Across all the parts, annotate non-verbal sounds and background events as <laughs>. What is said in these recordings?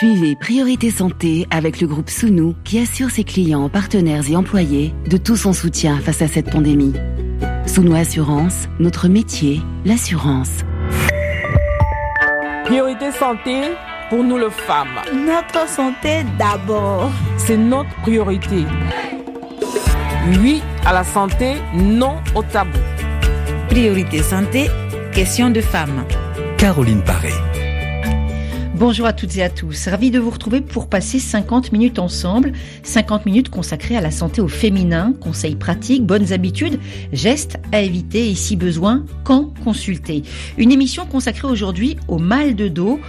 Suivez Priorité Santé avec le groupe Sounou qui assure ses clients, partenaires et employés de tout son soutien face à cette pandémie. Sounou Assurance, notre métier, l'assurance. Priorité Santé pour nous les femmes. Notre santé d'abord. C'est notre priorité. Oui à la santé, non au tabou. Priorité santé, question de femmes. Caroline Paré. Bonjour à toutes et à tous. Ravi de vous retrouver pour passer 50 minutes ensemble. 50 minutes consacrées à la santé au féminin, conseils pratiques, bonnes habitudes, gestes à éviter et si besoin, quand consulter. Une émission consacrée aujourd'hui au mal de dos,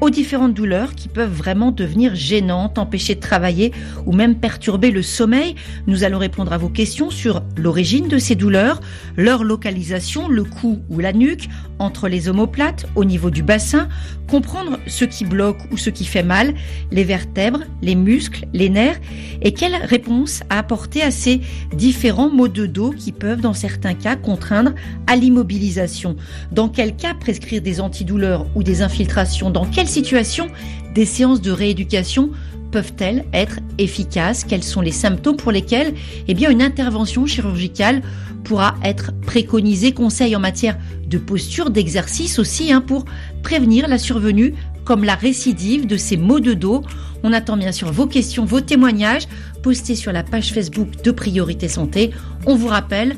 aux différentes douleurs qui peuvent vraiment devenir gênantes, empêcher de travailler ou même perturber le sommeil. Nous allons répondre à vos questions sur l'origine de ces douleurs, leur localisation, le cou ou la nuque, entre les omoplates, au niveau du bassin, comprendre ce qui bloque ou ce qui fait mal, les vertèbres, les muscles, les nerfs, et quelle réponse à apporter à ces différents maux de dos qui peuvent dans certains cas contraindre à l'immobilisation. Dans quel cas prescrire des antidouleurs ou des infiltrations? Dans situation des séances de rééducation peuvent-elles être efficaces? Quels sont les symptômes pour lesquels eh bien, une intervention chirurgicale pourra être préconisée? Conseil en matière de posture, d'exercice aussi, hein, pour prévenir la survenue comme la récidive de ces maux de dos. On attend bien sûr vos questions, vos témoignages postés sur la page Facebook de Priorité Santé. On vous rappelle,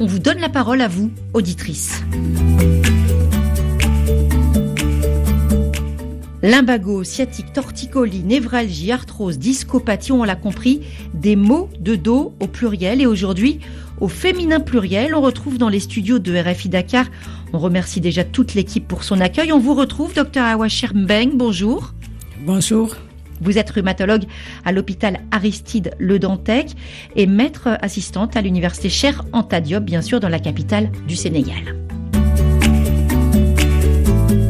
on vous donne la parole à vous, auditrices. Limbago, sciatique, torticolis, névralgie, arthrose, discopathie, on l'a compris, des maux de dos au pluriel. Et aujourd'hui, au féminin pluriel, on retrouve dans les studios de RFI Dakar, on remercie déjà toute l'équipe pour son accueil. On vous retrouve, docteur Awasher Mbeng, bonjour. Bonjour. Vous êtes rhumatologue à l'hôpital Aristide Le Dantec et maître assistante à l'université Cher Anta Diop, bien sûr, dans la capitale du Sénégal.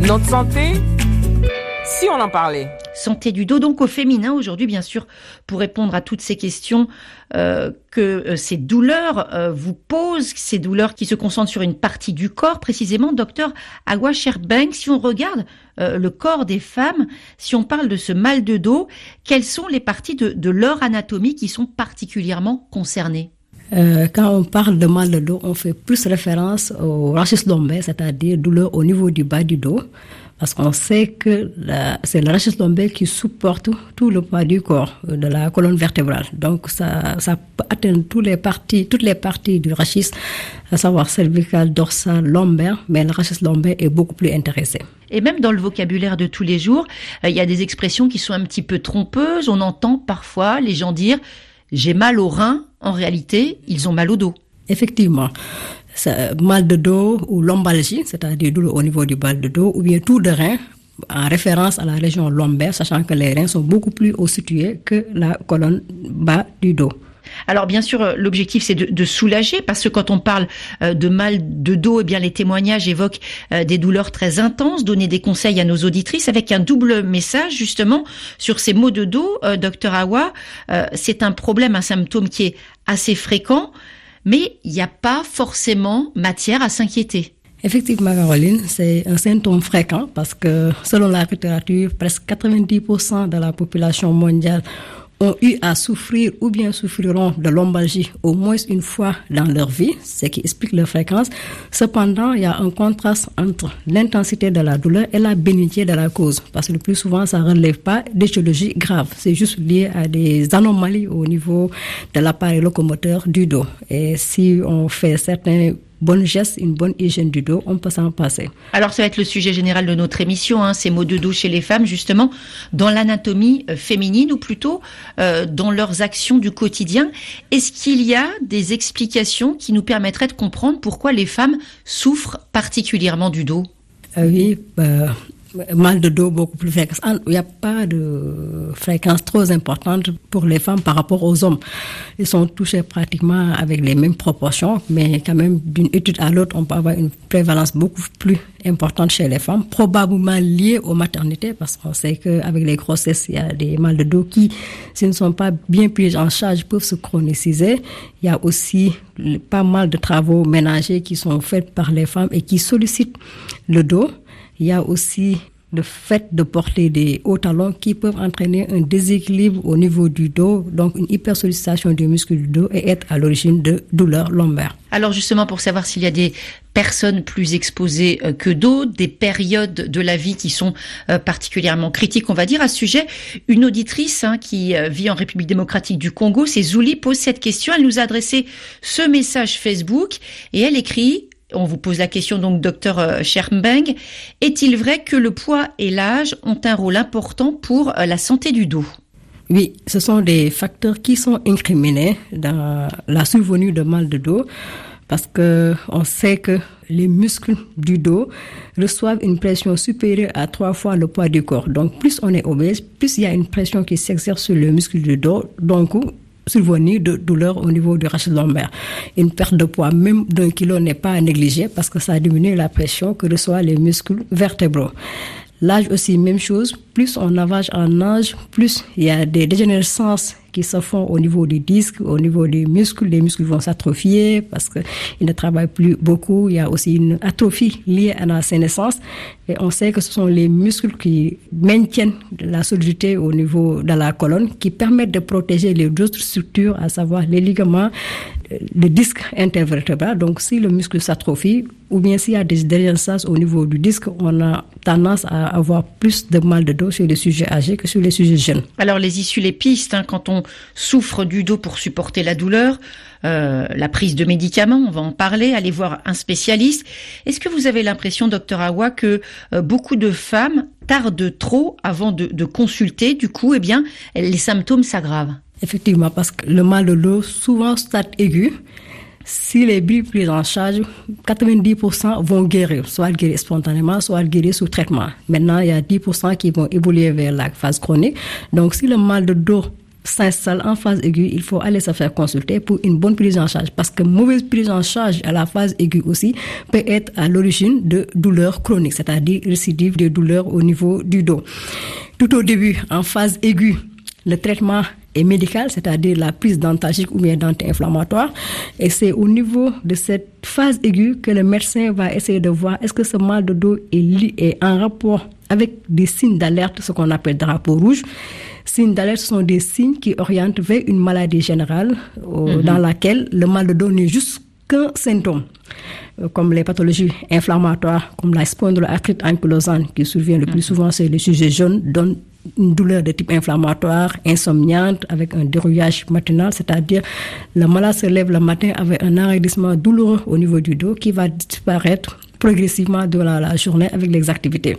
Notre santé si on en parlait. Santé du dos, donc au féminin aujourd'hui, bien sûr, pour répondre à toutes ces questions euh, que euh, ces douleurs euh, vous posent, ces douleurs qui se concentrent sur une partie du corps, précisément, docteur Agua Sherbeng, si on regarde le corps des femmes, si on parle de ce mal de dos, quelles sont les parties de, de leur anatomie qui sont particulièrement concernées? Quand on parle de mal de dos, on fait plus référence au rachis lombaire, c'est-à-dire douleur au niveau du bas du dos parce qu'on sait que c'est le rachis lombaire qui supporte tout le poids du corps, euh, de la colonne vertébrale. Donc ça, ça atteint toutes les parties, toutes les parties du rachis, à savoir cervical, dorsal, lombaire, mais le rachis lombaire est beaucoup plus intéressé. Et même dans le vocabulaire de tous les jours, euh, il y a des expressions qui sont un petit peu trompeuses. On entend parfois les gens dire j'ai mal au rein. En réalité, ils ont mal au dos. Effectivement mal de dos ou lombalgie, c'est-à-dire douleur au niveau du bas de dos, ou bien tout de rein, en référence à la région lombaire, sachant que les reins sont beaucoup plus haut situés que la colonne bas du dos. Alors bien sûr, euh, l'objectif c'est de, soulager parce que quand on parle euh, de mal de dos, eh bien les témoignages évoquent euh, des douleurs très intenses. Donner des conseils à nos auditrices avec un double message justement sur ces maux de dos, docteur Awa. c'est un problème, un symptôme qui est assez fréquent mais il n'y a pas forcément matière à s'inquiéter. Effectivement, Caroline, c'est un symptôme fréquent parce que selon la littérature, presque 90% de la population mondiale ont eu à souffrir ou bien souffriront de lombalgie au moins une fois dans leur vie, ce qui explique leur fréquence. Cependant, il y a un contraste entre l'intensité de la douleur et la bénignité de la cause, parce que le plus souvent, ça ne relève pas d'étiologie grave. C'est juste lié à des anomalies au niveau de l'appareil locomoteur du dos. Et si on fait certains bonne geste, une bonne hygiène du dos, on peut s'en passer. Alors ça va être le sujet général de notre émission, hein, ces maux de dos chez les femmes, justement, dans l'anatomie euh, féminine ou plutôt euh, dans leurs actions du quotidien. Est-ce qu'il y a des explications qui nous permettraient de comprendre pourquoi les femmes souffrent particulièrement du dos? Euh, Oui, bah, mal de dos beaucoup plus fréquent. Il n'y a pas de fréquence trop importante pour les femmes par rapport aux hommes. Ils sont touchés pratiquement avec les mêmes proportions, mais quand même d'une étude à l'autre, on peut avoir une prévalence beaucoup plus importante chez les femmes, probablement liée aux maternités, parce qu'on sait qu'avec les grossesses, il y a des mal de dos qui, s'ils ne sont pas bien pris en charge, peuvent se chroniciser. Il y a aussi pas mal de travaux ménagers qui sont faits par les femmes et qui sollicitent le dos. Il y a aussi le fait de porter des hauts talons qui peuvent entraîner un déséquilibre au niveau du dos, donc une hypersollicitation du muscle du dos et être à l'origine de douleurs lombaires. Alors justement, pour savoir s'il y a des personnes plus exposées euh, que d'autres, des périodes de la vie qui sont euh, particulièrement critiques, on va dire, à ce sujet, une auditrice hein, qui euh, vit en République démocratique du Congo, c'est Zouli, pose cette question. Elle nous a adressé ce message Facebook et elle écrit on vous pose la question donc, docteur euh, Schermbeng. Est-il vrai que le poids et l'âge ont un rôle important pour euh, la santé du dos? Oui, ce sont des facteurs qui sont incriminés dans la survenue de mal de dos parce que on sait que les muscles du dos reçoivent une pression supérieure à trois fois le poids du corps. Donc, plus on est obèse, plus il y a une pression qui s'exerce sur le muscle du dos. Donc, survenir de douleurs au niveau du rachis lombaire. Une perte de poids même d'un kilo n'est pas à négliger parce que ça diminue la pression que reçoivent les muscles vertébraux. L'âge aussi, même chose. Plus on avance en âge, plus il y a des dégénérescences qui se font au niveau du disque, au niveau des muscles. Les muscles vont s'atrophier parce qu'ils ne travaillent plus beaucoup. Il y a aussi une atrophie liée à la sénescence. Et on sait que ce sont les muscles qui maintiennent la solidité au niveau de la colonne, qui permettent de protéger les autres structures, à savoir les ligaments, le disque intervertébral. Donc, si le muscle s'atrophie, ou bien s'il y a des dégenerations au niveau du disque, on a tendance à avoir plus de mal de dos sur les sujets âgés que sur les sujets jeunes. Alors, les issues, les pistes, hein, quand on souffre du dos pour supporter la douleur, euh, la prise de médicaments, on va en parler, aller voir un spécialiste. Est-ce que vous avez l'impression, docteur Awa, que euh, beaucoup de femmes tardent trop avant de, de consulter, du coup, eh bien, les symptômes s'aggravent Effectivement, parce que le mal de dos, souvent stade aigu, si les billes prises en charge, 90% vont guérir, soit guérir spontanément, soit guérir sous traitement. Maintenant, il y a 10% qui vont évoluer vers la phase chronique. Donc, si le mal de dos s'installe en phase aiguë, il faut aller se faire consulter pour une bonne prise en charge. Parce que mauvaise prise en charge à la phase aiguë aussi peut être à l'origine de douleurs chroniques, c'est-à-dire récidive de douleurs au niveau du dos. Tout au début, en phase aiguë, le traitement est médical, c'est-à-dire la prise d'antalgique ou bien d'anti-inflammatoire. Et c'est au niveau de cette phase aiguë que le médecin va essayer de voir est-ce que ce mal de dos est, est en rapport avec des signes d'alerte, ce qu'on appelle drapeau rouge. Signes d'alerte sont des signes qui orientent vers une maladie générale euh, dans laquelle le mal de dos n'est juste qu'un symptôme euh, comme les pathologies inflammatoires, comme la spondyloarthrite ankylosante qui survient le plus souvent c'est les sujets jaunes, donnent une douleur de type inflammatoire, insomniante, avec un dérouillage matinal, c'est-à-dire le malade se lève le matin avec un enraidissement douloureux au niveau du dos qui va disparaître progressivement durant la journée avec les activités.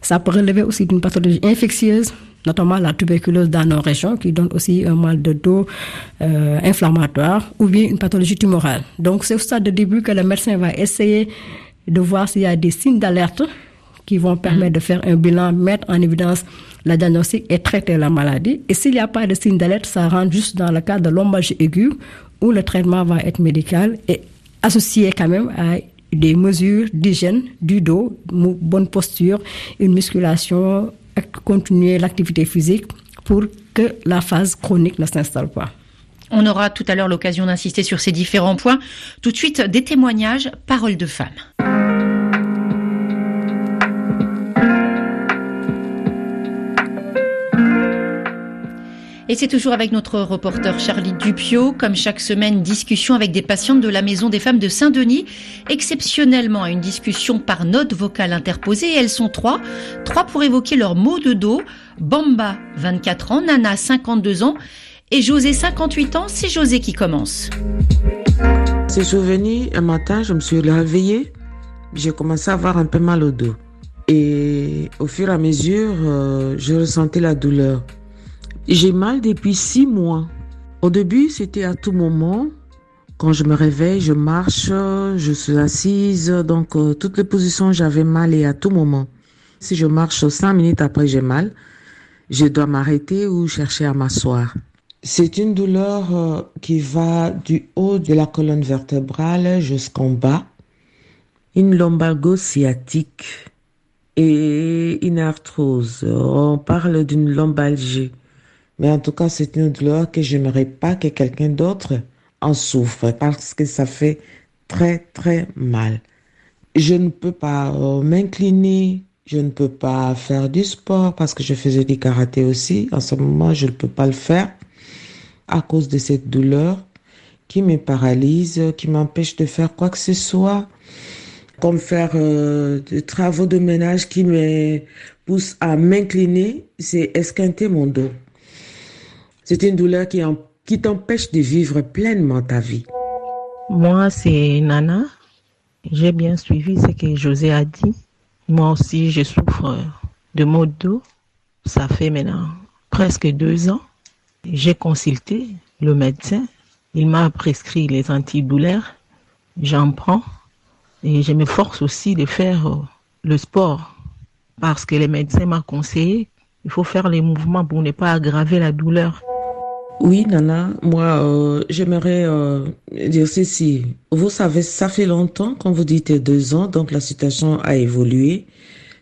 Ça peut relever aussi d'une pathologie infectieuse, notamment la tuberculose dans nos régions, qui donne aussi un mal de dos euh, inflammatoire, ou bien une pathologie tumorale. Donc c'est au stade de début que le médecin va essayer de voir s'il y a des signes d'alerte qui vont permettre de faire un bilan, mettre en évidence la diagnostic et traiter la maladie. Et s'il n'y a pas de signe d'alerte, ça rentre juste dans le cas de lombalgie aiguë où le traitement va être médical et associé quand même à des mesures d'hygiène du dos, bonne posture, une musculation, continuer l'activité physique pour que la phase chronique ne s'installe pas. On aura tout à l'heure l'occasion d'insister sur ces différents points. Tout de suite, des témoignages, paroles de femmes. Et c'est toujours avec notre reporter Charlie Dupio, comme chaque semaine, discussion avec des patientes de la Maison des Femmes de Saint-Denis. Exceptionnellement, une discussion par note vocale interposée. elles sont trois. Trois pour évoquer leurs maux de dos. Bamba, 24 ans, Nana, 52 ans. Et José, 58 ans. C'est José qui commence. C'est souvenu un matin, je me suis réveillée. J'ai commencé à avoir un peu mal au dos. Et au fur et à mesure, euh, je ressentais la douleur. J'ai mal depuis six mois. Au début, c'était à tout moment. Quand je me réveille, je marche, je suis assise. Donc, euh, toutes les positions, j'avais mal et à tout moment. Si je marche cinq minutes après, j'ai mal. Je dois m'arrêter ou chercher à m'asseoir. C'est une douleur euh, qui va du haut de la colonne vertébrale jusqu'en bas. Une lombalgo sciatique et une arthrose. On parle d'une lombalgie. Mais en tout cas, c'est une douleur que j'aimerais pas que quelqu'un d'autre en souffre parce que ça fait très, très mal. Je ne peux pas euh, m'incliner Je ne peux pas faire du sport parce que je faisais du karaté aussi. En ce moment, je ne peux pas le faire à cause de cette douleur qui me paralyse, qui m'empêche de faire quoi que ce soit, comme faire euh, des travaux de ménage qui me poussent à m'incliner, c'est esquinter mon dos. C'est une douleur qui, t'empêche de vivre pleinement ta vie. Moi, c'est Nana. J'ai bien suivi ce que José a dit. Moi aussi, je souffre de maux de dos. Ça fait maintenant presque deux ans. J'ai consulté le médecin. Il m'a prescrit les antidouleurs. J'en prends. Et je me force aussi de faire le sport. Parce que les médecins m'ont conseillé, il faut faire les mouvements pour ne pas aggraver la douleur. Oui, Nana, moi, euh, j'aimerais euh, dire ceci. Vous savez, ça fait longtemps, quand vous dites deux ans, donc la situation a évolué.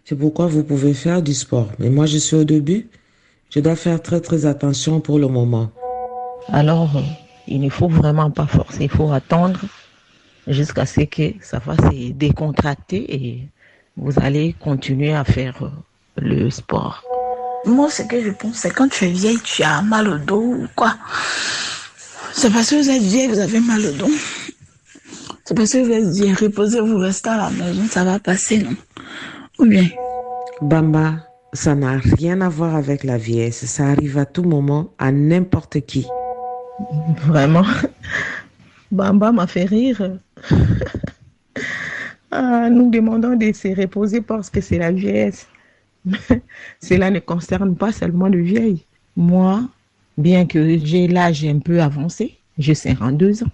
C'est pourquoi vous pouvez faire du sport. Mais moi, je suis au début. Je dois faire très, très attention pour le moment. Alors, il ne faut vraiment pas forcer. Il faut attendre jusqu'à ce que ça va se décontracter et vous allez continuer à faire le sport. Moi, ce que je pense, c'est quand tu es vieille, tu as mal au dos ou quoi. C'est parce que vous êtes vieille, vous avez mal au dos. C'est parce que vous êtes vieille, reposez-vous, restez à la maison, ça va passer, non? Ou bien? Bamba, ça n'a rien à voir avec la vieillesse. Ça arrive à tout moment, à n'importe qui. Vraiment Bamba m'a fait rire. ah, nous demandons de se reposer parce que c'est la vieillesse. <laughs> Cela ne concerne pas seulement le vieil. Moi, bien que j'ai l'âge un peu avancé, j'ai 52 ans.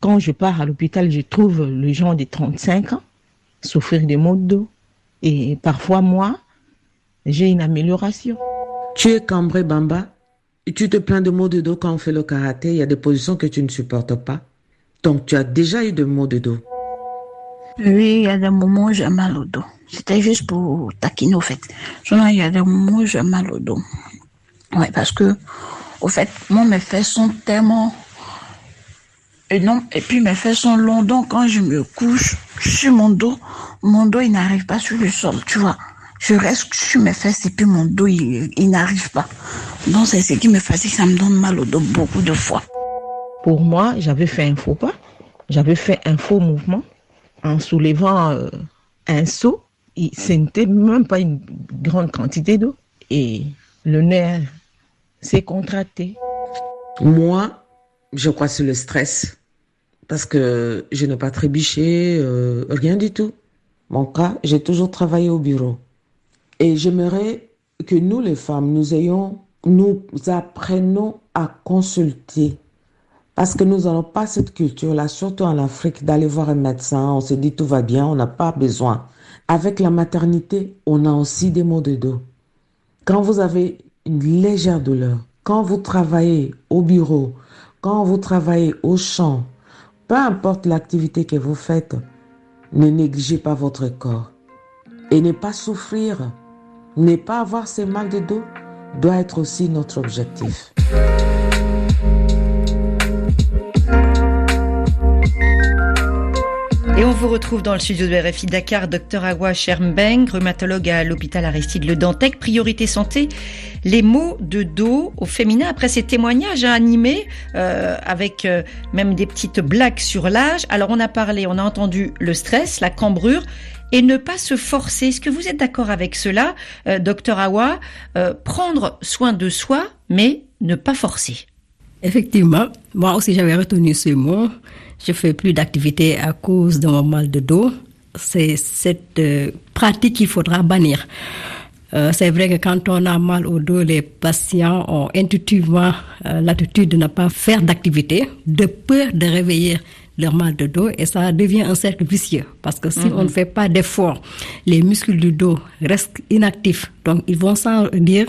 Quand je pars à l'hôpital, je trouve les gens de 35 ans souffrir de maux de dos. Et parfois, moi, j'ai une amélioration. Tu es cambré, Bamba. Tu te plains de maux de dos quand on fait le karaté. Il y a des positions que tu ne supportes pas. Donc, tu as déjà eu de maux de dos. Oui, il y a des moments où j'ai mal au dos. C'était juste pour taquiner, au fait. Sinon, il y a des moments où j'ai mal au dos. Ouais, parce que, au fait, moi, mes fesses sont tellement... Et non, et puis mes fesses sont longues, donc quand je me couche sur mon dos, mon dos, il n'arrive pas sur le sol, tu vois. Je reste sur mes fesses et puis mon dos, il, il n'arrive pas. Donc, c'est ce qui me fatigue, ça me donne mal au dos beaucoup de fois. Pour moi, j'avais fait un faux pas. J'avais fait un faux mouvement en soulevant euh, un seau. Ce n'était même pas une grande quantité d'eau. Et le nerf s'est contracté. Moi, je crois que c'est le stress. Parce que je n'ai pas trébuché, euh, rien du tout. Mon cas, j'ai toujours travaillé au bureau. Et j'aimerais que nous, les femmes, nous ayons, nous apprenons à consulter parce que nous n'avons pas cette culture-là, surtout en Afrique, d'aller voir un médecin, on se dit tout va bien, on n'a pas besoin. Avec la maternité, on a aussi des maux de dos. Quand vous avez une légère douleur, quand vous travaillez au bureau, quand vous travaillez au champ, peu importe l'activité que vous faites, ne négligez pas votre corps. Et ne pas souffrir, ne pas avoir ces mal de dos doit être aussi notre objectif. Et on vous retrouve dans le studio de RFI Dakar, Dr Awa Schermbeng, rhumatologue à l'hôpital Aristide Le Dantec, priorité santé, les maux de dos au féminin. Après ces témoignages animés, euh, avec euh, même des petites blagues sur l'âge. Alors on a parlé, on a entendu le stress, la cambrure et ne pas se forcer. Est-ce que vous êtes d'accord avec cela, euh, docteur Awa Prendre soin de soi, mais ne pas forcer? Effectivement, moi aussi j'avais retenu ce mot. Je fais plus d'activité à cause de mon mal de dos. C'est cette euh, pratique qu'il faudra bannir. Euh, c'est vrai que quand on a mal au dos, les patients ont intuitivement euh, l'attitude de ne pas faire d'activité, de peur de réveiller leur mal de dos et ça devient un cercle vicieux parce que si on ne fait pas d'effort, les muscles du dos restent inactifs. Donc ils vont sans dire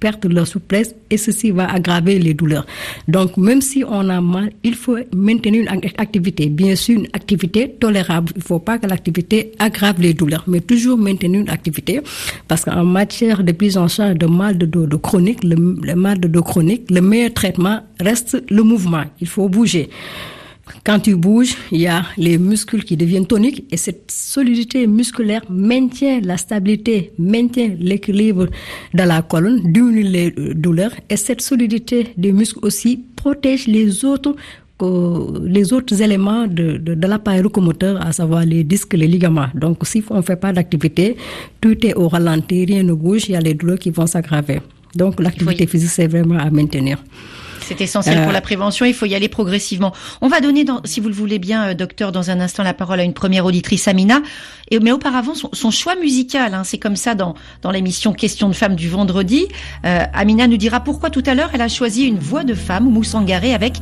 perdre leur souplesse et ceci va aggraver les douleurs. Donc même si on a mal, il faut maintenir une activité, bien sûr une activité tolérable. Il ne faut pas que l'activité aggrave les douleurs, mais toujours maintenir une activité parce qu'en matière de prise en charge de mal de dos chronique, le, mal de dos chronique, le meilleur traitement reste le mouvement. Il faut bouger. Quand tu bouges, il y a les muscles qui deviennent toniques et cette solidité musculaire maintient la stabilité, maintient l'équilibre dans la colonne, diminue les douleurs et cette solidité des muscles aussi protège les autres les autres éléments de, de, l'appareil locomoteur, à savoir les disques, les ligaments. Donc, si on ne fait pas d'activité, tout est au ralenti, rien ne bouge, il y a les douleurs qui vont s'aggraver. Donc, l'activité physique, c'est vraiment à maintenir. C'est essentiel pour euh, la prévention. Il faut y aller progressivement. On va donner, si vous le voulez bien, euh, docteur, dans un instant la parole à une première auditrice, Amina. Et, mais auparavant, son, choix musical, hein, c'est comme ça dans, dans l'émission Question de femmes du vendredi. Euh, Amina nous dira pourquoi tout à l'heure elle a choisi une voix de femme, Moussangaré, avec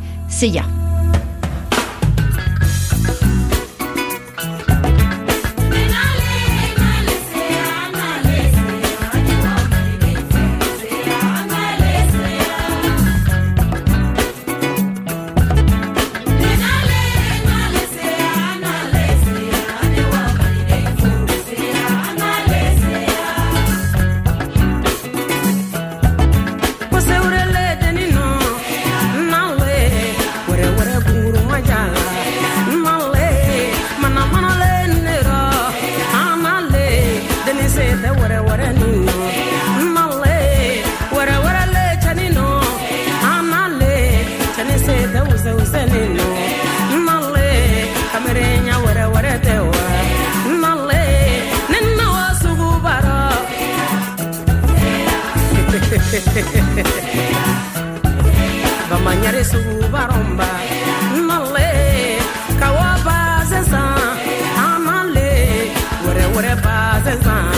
<laughs> bamanyare sugu baromba nale kawa bazensan anale wɛrɛ wɛrɛ bazensan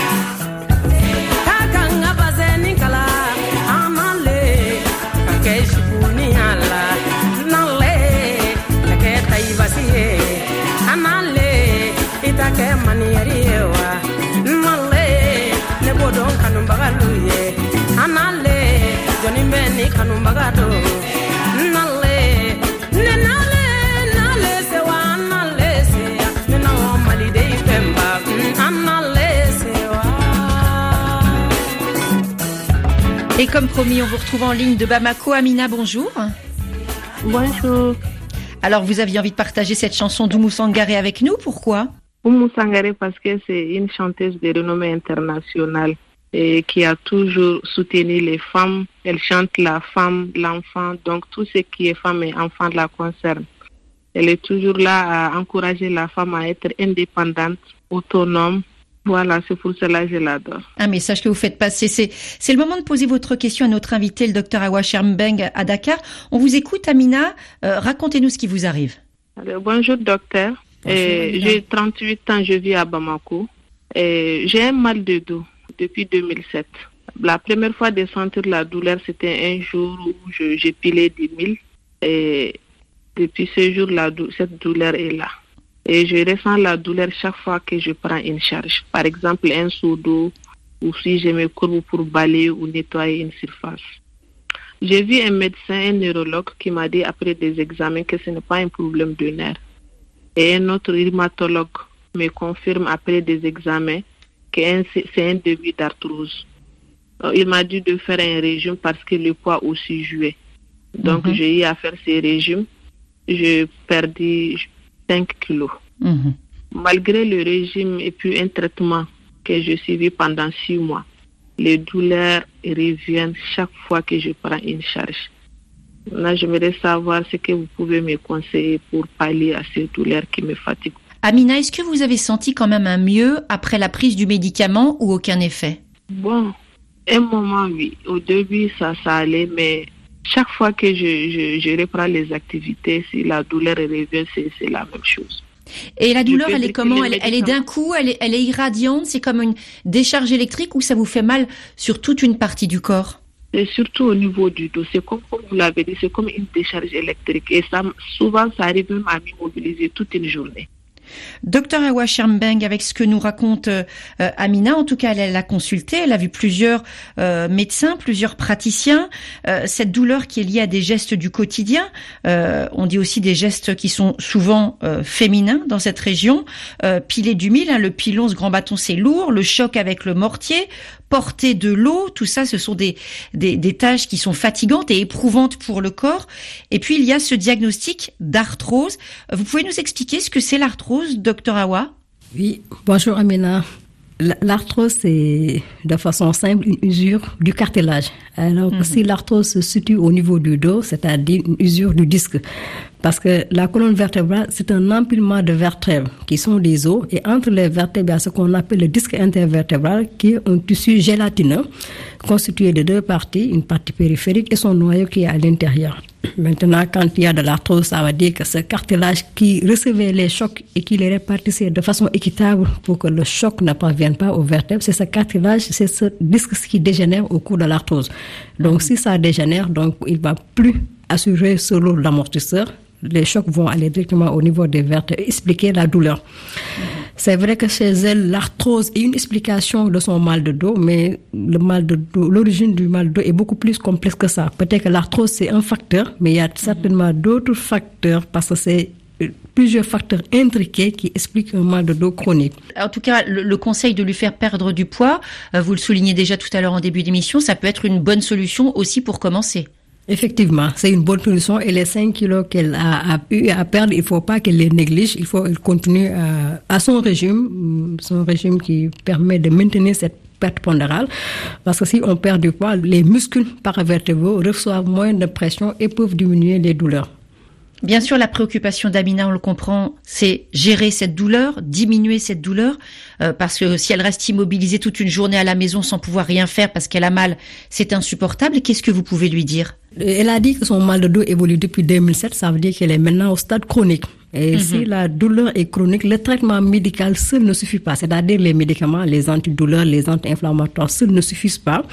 Et comme promis, on vous retrouve en ligne de Bamako. Amina, bonjour. Bonjour. Alors, vous aviez envie de partager cette chanson d'Oumou Sangaré avec nous, pourquoi? Oumou Sangaré parce que c'est une chanteuse de renommée internationale et qui a toujours soutenu les femmes. Elle chante la femme, l'enfant, donc tout ce qui est femme et enfant la concerne. Elle est toujours là à encourager la femme à être indépendante, autonome, voilà, c'est pour cela que je l'adore. Un message que vous faites passer. C'est, le moment de poser votre question à notre invité, le docteur Awa Shermbeng à Dakar. On vous écoute, Amina. Euh, racontez-nous ce qui vous arrive. bonjour, docteur. j'ai 38 ans, je vis à Bamako. j'ai un mal de dos depuis 2007. La première fois de sentir la douleur, c'était un jour où j'ai pilé des milles. Et depuis ce jour, cette douleur est là et je ressens la douleur chaque fois que je prends une charge. Par exemple, un seau d'eau ou si je me courbe pour balayer ou nettoyer une surface. J'ai vu un médecin, un neurologue qui m'a dit après des examens que ce n'est pas un problème de nerf. Et un autre rhumatologue me confirme après des examens c'est un début d'arthrose. Il m'a dit de faire un régime parce que le poids aussi jouait. Donc mhm. j'ai eu à faire ces régimes. Je perdis 5 kilos. Mhm. Malgré le régime et puis un traitement que je suivis pendant 6 mois, les douleurs reviennent chaque fois que je prends une charge. Là, j'aimerais savoir ce que vous pouvez me conseiller pour pallier à ces douleurs qui me fatiguent. Amina, est-ce que vous avez senti quand même un mieux après la prise du médicament ou aucun effet? Bon, un moment, oui. Au début, ça, ça allait, mais chaque fois que je, je, reprends les activités, si la douleur revient, c'est la même chose. Et la douleur, elle est comment? elle, est d'un coup, elle est, elle est irradiante, c'est comme une décharge électrique ou ça vous fait mal sur toute une partie du corps? Et surtout au niveau du dos, c'est comme, comme vous l'avez dit, c'est comme une décharge électrique. Et ça, souvent, ça arrive même à m'immobiliser toute une journée. Docteur Awa Schermbeng, avec ce que nous raconte euh, Amina, en tout cas, elle l'a consulté, elle a vu plusieurs euh, médecins, plusieurs praticiens. Euh, cette douleur qui est liée à des gestes du quotidien, on dit aussi des gestes qui sont souvent féminins dans cette région. piler du mille, hein, le pilon, ce grand bâton, c'est lourd. Le choc avec le mortier, porter de l'eau, tout ça, ce sont des, des, tâches qui sont fatigantes et éprouvantes pour le corps. Et puis, il y a ce diagnostic d'arthrose. Vous pouvez nous expliquer ce que c'est l'arthrose, docteur Awa? Oui, bonjour Amina. L'arthrose, c'est de façon simple une usure du cartilage. Alors, mhm. si l'arthrose se situe au niveau du dos, c'est-à-dire une usure du disque, parce que la colonne vertébrale, c'est un empilement de vertèbres qui sont des os, et entre les vertèbres, il y a ce qu'on appelle le disque intervertébral, qui est un tissu gélatineux constitué de deux parties, une partie périphérique et son noyau qui est à l'intérieur. <coughs> Maintenant, quand il y a de l'arthrose, ça veut dire que ce cartilage qui recevait les chocs et qui les répartissait de façon équitable pour que le choc ne parvienne pas aux vertèbres, c'est ce cartilage, c'est ce disque qui dégénère au cours de l'arthrose. Donc, si ça dégénère, donc, il va plus assurer ce lourd d'amortisseur. Les chocs vont aller directement au niveau des vertèbres, expliquer la douleur. C'est vrai que chez elle, l'arthrose est une explication de son mal de dos, mais le mal de dos, l'origine du mal de dos est beaucoup plus complexe que ça. Peut-être que l'arthrose c'est un facteur, mais il y a certainement d'autres facteurs parce que c'est euh, plusieurs facteurs intriqués qui expliquent un mal de dos chronique. En tout cas, le, conseil de lui faire perdre du poids, euh, vous le soulignez déjà tout à l'heure en début d'émission, ça peut être une bonne solution aussi pour commencer. Effectivement, c'est une bonne solution et les 5 kilos qu'elle a, eu à perdre, il ne faut pas qu'elle les néglige, il faut qu'elle continue à, à, son régime, son régime qui permet de maintenir cette perte pondérale, parce que si on perd du poids, les muscles paravertébraux reçoivent moins de pression et peuvent diminuer les douleurs. Bien sûr, la préoccupation d'Amina, on le comprend, c'est gérer cette douleur, diminuer cette douleur, euh, parce que si elle reste immobilisée toute une journée à la maison sans pouvoir rien faire parce qu'elle a mal, c'est insupportable. Qu'est-ce que vous pouvez lui dire? Elle a dit que son mal de dos évolue depuis 2007, ça veut dire qu'elle est maintenant au stade chronique. Et mhm. si la douleur est chronique, le traitement médical seul ne suffit pas. C'est-à-dire les médicaments, les antidouleurs, les anti-inflammatoires seuls ne suffisent pas.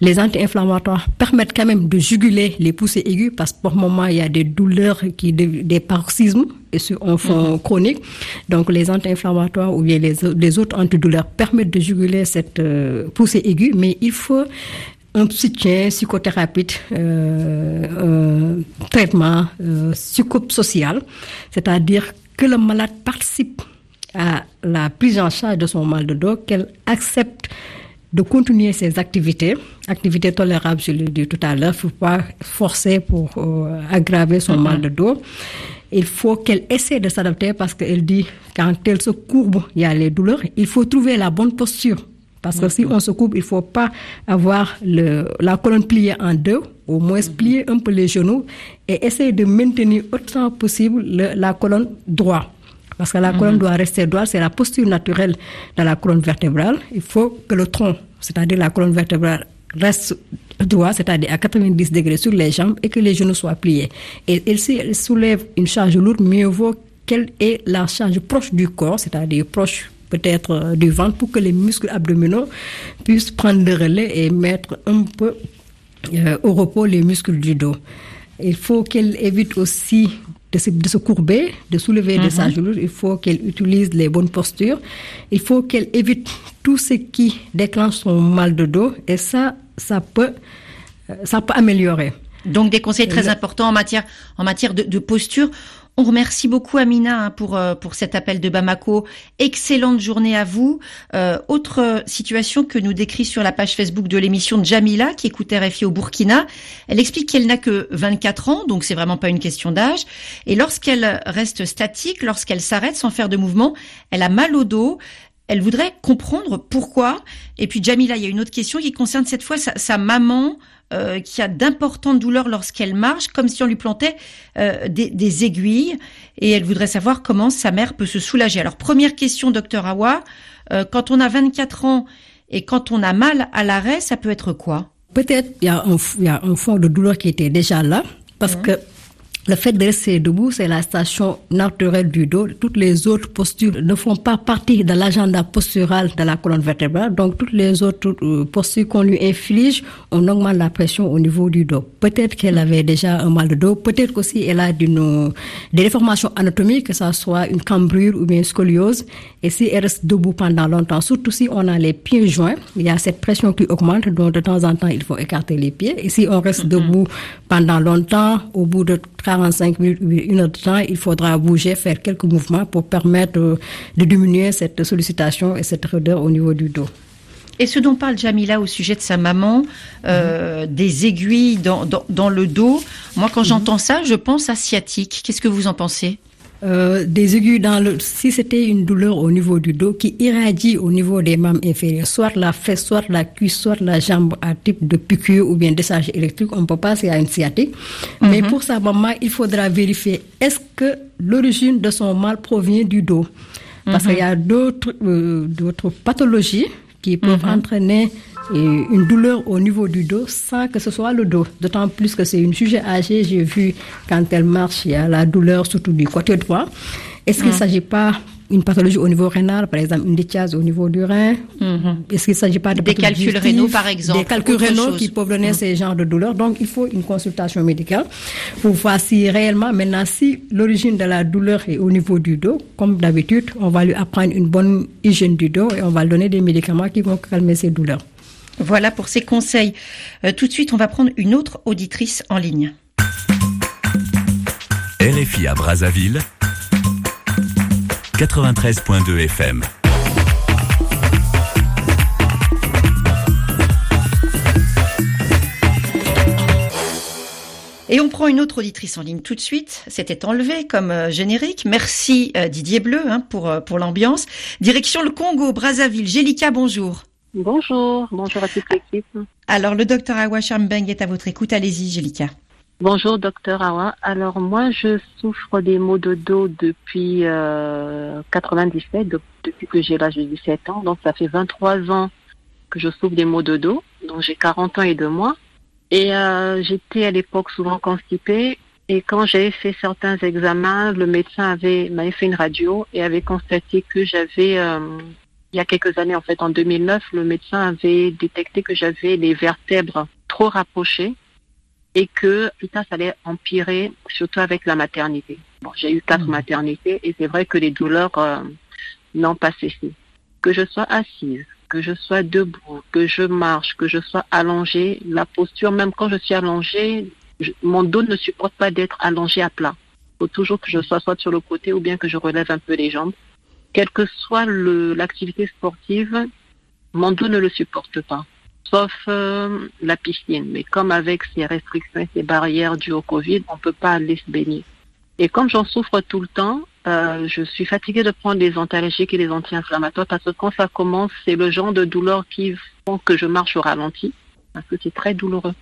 Les anti-inflammatoires permettent quand même de juguler les poussées aiguës parce que pour le moment, il y a des douleurs, qui, des paroxysmes et sur un fond mhm. chronique. Donc les anti-inflammatoires ou bien les, les autres antidouleurs permettent de juguler cette euh, poussée aiguë, mais il faut un soutien psychothérapeutique, euh, un traitement euh, psychosocial, c'est-à-dire que le malade participe à la prise en charge de son mal de dos, qu'elle accepte de continuer ses activités, activités tolérables, je l'ai dit tout à l'heure, il ne faut pas forcer pour euh, aggraver son mal de dos. Il faut qu'elle essaie de s'adapter parce qu'elle dit quand elle se courbe, il y a les douleurs. Il faut trouver la bonne posture parce que si on se coupe, il faut pas avoir le, la colonne pliée en deux, au moins mhm. plier un peu les genoux et essayer de maintenir autant possible la colonne droite. Parce que la mhm. colonne doit rester droite, c'est la posture naturelle de la colonne vertébrale. Il faut que le tronc, c'est-à-dire la colonne vertébrale, reste droit, c'est-à-dire à 90 degrés sur les jambes et que les genoux soient pliés. Et, si elle soulève une charge lourde, mieux vaut qu'elle ait la charge proche du corps, c'est-à-dire proche peut-être euh, du ventre pour que les muscles abdominaux puissent prendre le relais et mettre un peu euh, au repos les muscles du dos. Il faut qu'elle évite aussi de se, courber, de soulever de sa mhm. Il faut qu'elle utilise les bonnes postures. Il faut qu'elle évite tout ce qui déclenche son mal de dos. Et ça, ça peut, euh, ça peut améliorer. Donc des conseils très importants en matière, en matière de, de posture. On remercie beaucoup Amina hein, pour euh, pour cet appel de Bamako. Excellente journée à vous. Euh, autre situation que nous décrit sur la page Facebook de l'émission Jamila qui écoute RFI au Burkina. Elle explique qu'elle n'a que 24 ans, donc c'est vraiment pas une question d'âge. Et lorsqu'elle reste statique, lorsqu'elle s'arrête sans faire de mouvement, elle a mal au dos. Elle voudrait comprendre pourquoi. Et puis Jamila, il y a une autre question qui concerne cette fois sa maman euh, qui a d'importantes douleurs lorsqu'elle marche, comme si on lui plantait euh, des, aiguilles. Et elle voudrait savoir comment sa mère peut se soulager. Alors, première question, docteur Awa, euh, quand on a 24 ans et quand on a mal à l'arrêt, ça peut être quoi? Peut-être il y, a un, fond de douleur qui était déjà là, parce mmh. que le fait de rester debout, c'est la station naturelle du dos. Toutes les autres postures ne font pas partie de l'agenda postural de la colonne vertébrale. Donc, toutes les autres euh, postures qu'on lui inflige, on augmente la pression au niveau du dos. Peut-être qu'elle avait déjà un mal de dos. Peut-être aussi elle a d'une, des déformations anatomiques, que ça soit une cambrure ou bien une scoliose. Et si elle reste debout pendant longtemps, surtout si on a les pieds joints, il y a cette pression qui augmente. Donc, de temps en temps, il faut écarter les pieds. Et si on reste debout pendant longtemps, au bout de 45 minutes, une heure de temps, il faudra bouger, faire quelques mouvements pour permettre euh, de diminuer cette sollicitation et cette raideur au niveau du dos. Et ce dont parle Jamila au sujet de sa maman, euh, des aiguilles dans, dans, dans, le dos, moi quand j'entends ça, je pense à sciatique. Qu'est-ce que vous en pensez? Euh, des aiguilles dans le si c'était une douleur au niveau du dos qui irradie au niveau des membres inférieurs, soit la fesse, soit la cuisse, soit la jambe à type de piqûre ou bien d'essage électrique, on peut passer à une sciatique. Mais pour sa maman, il faudra vérifier est-ce que l'origine de son mal provient du dos? Parce qu'il y a d'autres euh, d'autres pathologies qui peuvent entraîner une douleur au niveau du dos sans que ce soit le dos. D'autant plus que c'est une sujet âgée. J'ai vu quand elle marche, il y a la douleur surtout du côté droit. Est-ce qu'il ne s'agit pas une pathologie au niveau rénal, par exemple une déchiase au niveau du rein? Est-ce qu'il ne s'agit pas de des calculs rénaux, par exemple Des calculs rénaux qui peuvent donner ces genres de douleurs. Donc, il faut une consultation médicale pour voir si réellement, maintenant, si l'origine de la douleur est au niveau du dos, comme d'habitude, on va lui apprendre une bonne hygiène du dos et on va lui donner des médicaments qui vont calmer ces douleurs. Voilà pour ces conseils. Euh, tout de suite, on va prendre une autre auditrice en ligne. LFI à Brazzaville, 93.2 FM. Et on prend une autre auditrice en ligne tout de suite. C'était enlevé comme euh, générique. Merci euh, Didier Bleu hein, pour, pour l'ambiance. Direction le Congo, Brazzaville. Gélica, bonjour. Bonjour, bonjour à toute l'équipe. Alors, le docteur Awa Chambeng est à votre écoute. Allez-y, Gélica. Bonjour, docteur Awa. Alors, moi, je souffre des maux de dos depuis euh, 97, de- depuis que j'ai l'âge de 17 ans. Donc, ça fait 23 ans que je souffre des maux de dos. Donc, j'ai 40 ans et deux mois. Et euh, j'étais à l'époque souvent constipée. Et quand j'avais fait certains examens, le médecin avait m'avait fait une radio et avait constaté que j'avais euh, il y a quelques années, en fait, en 2009, le médecin avait détecté que j'avais les vertèbres trop rapprochées et que plus tard, ça allait empirer, surtout avec la maternité. Bon, j'ai eu quatre maternités et c'est vrai que les douleurs euh, n'ont pas cessé. Que je sois assise, que je sois debout, que je marche, que je sois allongée, la posture, même quand je suis allongée, je- mon dos ne supporte pas d'être allongé à plat. Il faut toujours que je sois soit sur le côté ou bien que je relève un peu les jambes quelle que soit l'activité sportive, mon dos ne le supporte pas, sauf euh, la piscine. Mais comme avec ces restrictions et ces barrières dues au Covid, on peut pas aller se baigner. Et comme j'en souffre tout le temps, euh, je suis fatiguée de prendre des antalgiques et des anti-inflammatoires parce que quand ça commence, c'est le genre de douleur qui font que je marche au ralenti parce que c'est très douloureux.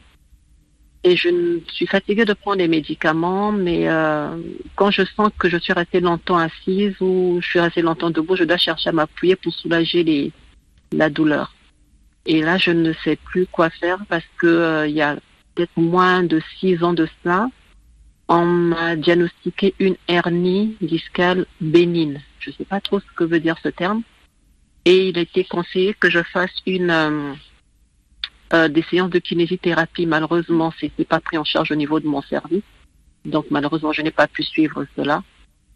Et je suis fatiguée de prendre des médicaments, mais euh, quand je sens que je suis restée longtemps assise ou je suis restée longtemps debout, je dois chercher à m'appuyer pour soulager les, la douleur. Et là, je ne sais plus quoi faire parce que euh, il y a peut-être moins de six ans de cela, on m'a diagnostiqué une hernie discale bénigne. Je ne sais pas trop ce que veut dire ce terme. Et il a été conseillé que je fasse une euh, euh, des séances de kinésithérapie. Malheureusement, c'était pas pris en charge au niveau de mon service. Donc malheureusement, je n'ai pas pu suivre cela.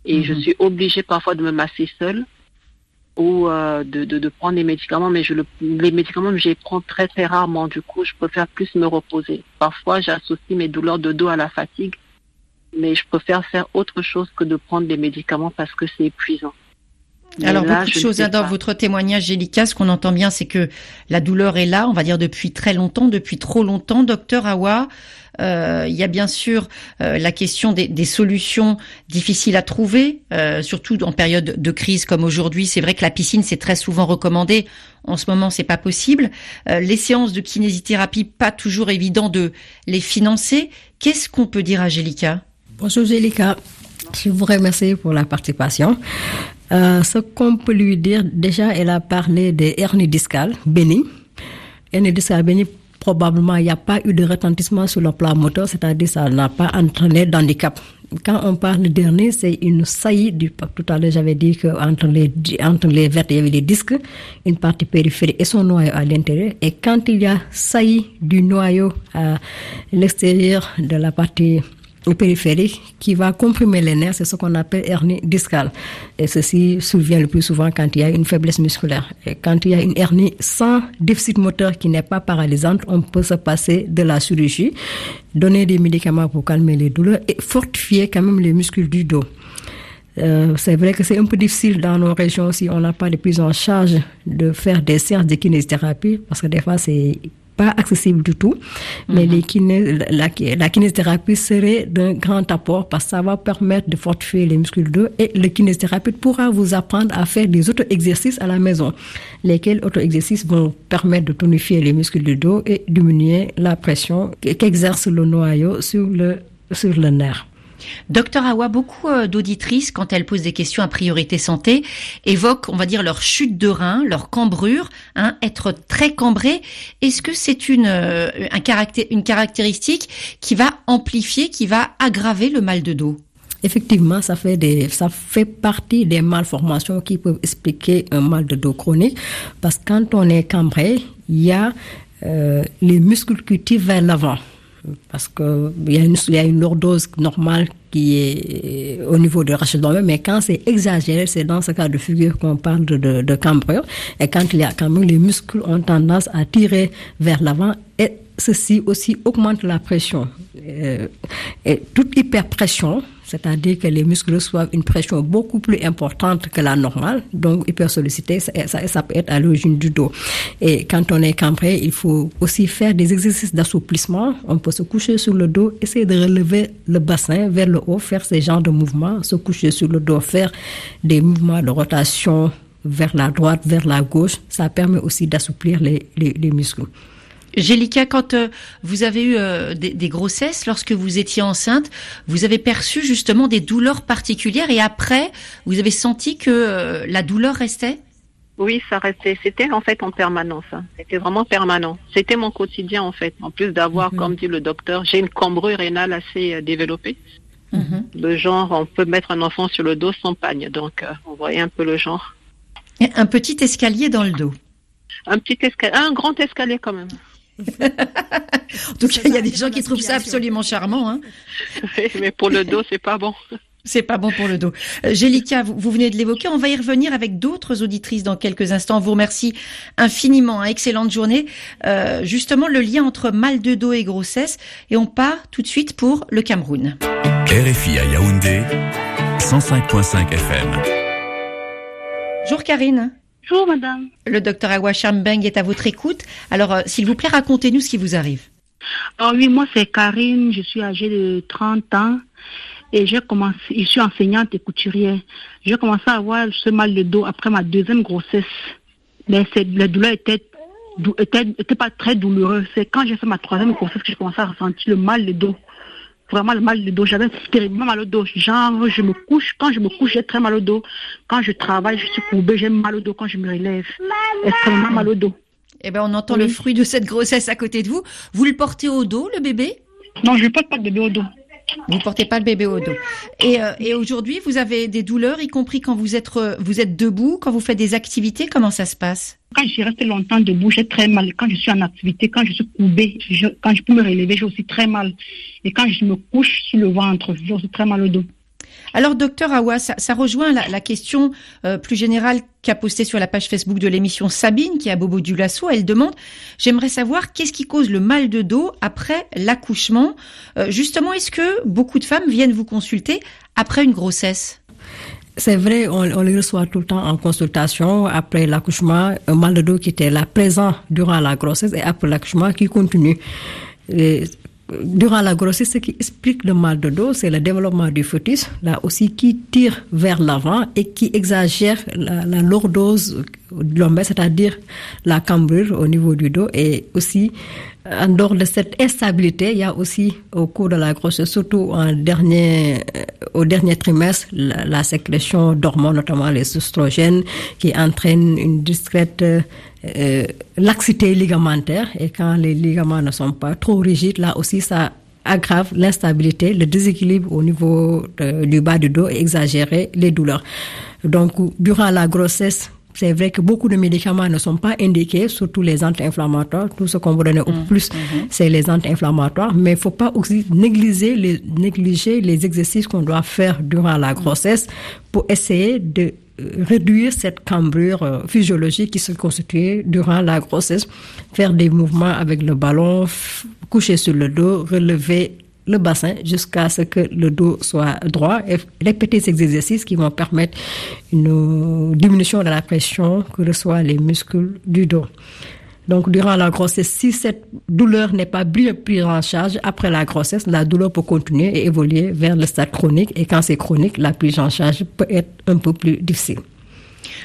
Et je suis obligée parfois de me masser seule ou euh, de, de, de prendre des médicaments, mais je le, les médicaments, je les prends très très rarement. Du coup, je préfère plus me reposer. Parfois, j'associe mes douleurs de dos à la fatigue, mais je préfère faire autre chose que de prendre des médicaments parce que c'est épuisant. Mais Alors là, beaucoup de choses dans votre témoignage, Gélica. Ce qu'on entend bien, c'est que la douleur est là, on va dire depuis très longtemps, depuis trop longtemps. Docteur Awa, euh, il y a bien sûr euh, la question des, des solutions difficiles à trouver, euh, surtout en période de crise comme aujourd'hui. C'est vrai que la piscine c'est très souvent recommandé. En ce moment, c'est pas possible. Euh, les séances de kinésithérapie, pas toujours évident de les financer. Qu'est-ce qu'on peut dire à Gélica Bonjour Gélica, je vous remercie pour la participation. Euh, ce qu'on peut lui dire, déjà, elle a parlé des hernies discales bénignes. Hernie discale bénigne, probablement, il n'y a pas eu de retentissement sur le plan moteur, c'est-à-dire ça n'a pas entraîné d'handicap. Quand on parle d'hernie, c'est une saillie du Tout à l'heure, j'avais dit qu'entre les, entre les vertèbres, il y avait des disques, une partie périphérique et son noyau à l'intérieur. Et quand il y a saillie du noyau à l'extérieur de la partie périphérique qui va comprimer les nerfs, c'est ce qu'on appelle hernie discale. Et ceci survient le plus souvent quand il y a une faiblesse musculaire. Et quand il y a une hernie sans déficit moteur qui n'est pas paralysante, on peut se passer de la chirurgie, donner des médicaments pour calmer les douleurs et fortifier quand même les muscles du dos. Euh, c'est vrai que c'est un peu difficile dans nos régions si on n'a pas de prise en charge de faire des séances de kinésithérapie parce que des fois c'est pas accessible du tout. Mais mhm. les la, la, kinésithérapie serait d'un grand apport parce que ça va permettre de fortifier les muscles du dos et le kinésithérapeute pourra vous apprendre à faire des auto-exercices à la maison, lesquels auto-exercices vont permettre de tonifier les muscles du dos et diminuer la pression qu'exerce le noyau sur le, sur le nerf. Docteur Awa, beaucoup euh, d'auditrices, quand elles posent des questions à priorité santé, évoquent, on va dire, leur chute de rein, leur cambrure, hein, être très cambré. Est-ce que c'est une, euh, un une caractéristique qui va amplifier, qui va aggraver le mal de dos? Effectivement, ça fait des, ça fait partie des malformations qui peuvent expliquer un mal de dos chronique, parce que quand on est cambré, il y a euh, les muscles tirent vers l'avant parce qu'il y, a une, y a une lordose normale qui est au niveau de rachis mais quand c'est exagéré, c'est dans ce cas de figure qu'on parle de, de, de cambrure. Et quand il y a même les muscles ont tendance à tirer vers l'avant et ceci aussi augmente la pression. Euh, et toute hyperpression, c'est-à-dire que les muscles reçoivent une pression beaucoup plus importante que la normale, donc hyper sollicité, ça, ça, peut être à l'origine du dos. Et quand on est cambré, il faut aussi faire des exercices d'assouplissement. On peut se coucher sur le dos, essayer de relever le bassin vers le haut, faire ces genres de mouvements, se coucher sur le dos, faire des mouvements de rotation vers la droite, vers la gauche. Ça permet aussi d'assouplir les muscles. Gélica, quand euh, vous avez eu euh, des, grossesses, lorsque vous étiez enceinte, vous avez perçu justement des douleurs particulières et après, vous avez senti que euh, la douleur restait? Oui, ça restait. C'était en fait en permanence. Hein. C'était vraiment permanent. C'était mon quotidien en fait. En plus d'avoir, mhm. comme dit le docteur, j'ai une cambrure rénale assez développée. Mhm. Le genre, on peut mettre un enfant sur le dos sans pagne. Donc, on voyait un peu le genre. un petit escalier dans le dos? Un petit escalier, un grand escalier quand même <laughs> en tout cas, il y a des gens qui trouvent ça absolument charmant. Hein. <laughs> mais pour le dos, c'est pas bon. C'est pas bon pour le dos. Euh, Gélica, vous, venez de l'évoquer. On va y revenir avec d'autres auditrices dans quelques instants. On vous remercie infiniment. Hein. Excellente journée. Euh, justement, le lien entre mal de dos et grossesse. Et on part tout de suite pour le Cameroun. RFI à Yaoundé, 105.5 FM. Bonjour Karine. Bonjour madame. Le docteur Awasham Beng est à votre écoute. Alors, euh, s'il vous plaît, racontez-nous ce qui vous arrive. Oh oui, moi c'est Karine, je suis âgée de 30 ans et j'ai commencé, je suis enseignante et couturière. J'ai commencé à avoir ce mal de dos après ma deuxième grossesse. Mais la douleur était, était, était pas très douloureuse. C'est quand j'ai fait ma troisième grossesse que j'ai commencé à ressentir le mal de dos vraiment le mal de dos. J'avais terriblement mal au dos. Genre, je me couche, quand je me couche, j'ai très mal au dos. Quand je travaille, je suis courbée, j'ai mal au dos. Quand je me relève, extrêmement mal au dos. Eh ben, on entend le fruit de cette grossesse à côté de vous. Vous le portez au dos, le bébé? Non, je ne porte pas le bébé au dos. Vous portez pas le bébé au dos. Et, euh, et aujourd'hui, vous avez des douleurs, y compris quand vous êtes, euh, vous êtes debout, quand vous faites des activités. Comment ça se passe? Quand je suis restée longtemps debout, j'ai très mal. Quand je suis en activité, quand je suis courbée, quand je peux me relever, j'ai aussi très mal. Et quand je me couche sur le ventre, j'ai aussi très mal au dos. Alors, docteur Awa, ça, rejoint la, question euh, plus générale qu'a postée sur la page Facebook de l'émission Sabine, qui est à Bobo du Lasso. Elle demande, j'aimerais savoir qu'est-ce qui cause le mal de dos après l'accouchement. Euh, justement, est-ce que beaucoup de femmes viennent vous consulter après une grossesse? C'est vrai, on, on, les reçoit tout le temps en consultation après l'accouchement, un mal de dos qui était là présent durant la grossesse et après l'accouchement qui continue durant la grossesse, ce qui explique le mal de dos, c'est le développement du fœtus, là aussi qui tire vers l'avant et qui exagère la, la lordose lombaire, c'est-à-dire la cambrure au niveau du dos et aussi en dehors de cette instabilité, il y a aussi au cours de la grossesse, surtout en dernier, euh, au dernier trimestre, la, sécrétion d'hormones, notamment les oestrogènes, qui entraînent une discrète euh, laxité ligamentaire. Et quand les ligaments ne sont pas trop rigides, là aussi, ça aggrave l'instabilité, le déséquilibre au niveau du bas du dos et exagérer les douleurs. Donc, durant la grossesse, c'est vrai que beaucoup de médicaments ne sont pas indiqués, surtout les anti-inflammatoires. Tout ce qu'on vous donne au Mm, plus, c'est les anti-inflammatoires. Mais il ne faut pas aussi négliger les, négliger les exercices qu'on doit faire durant la grossesse pour essayer de euh, réduire cette cambrure euh, physiologique qui se constitue durant la grossesse. Faire des mouvements avec le ballon, coucher sur le dos, relever le bassin jusqu'à ce que le dos soit droit et répéter ces exercices qui vont permettre une diminution de la pression que reçoivent les muscles du dos. Donc, durant la grossesse, si cette douleur n'est pas bien prise en charge après la grossesse, la douleur peut continuer et évoluer vers le stade chronique. Et quand c'est chronique, la prise en charge peut être un peu plus difficile.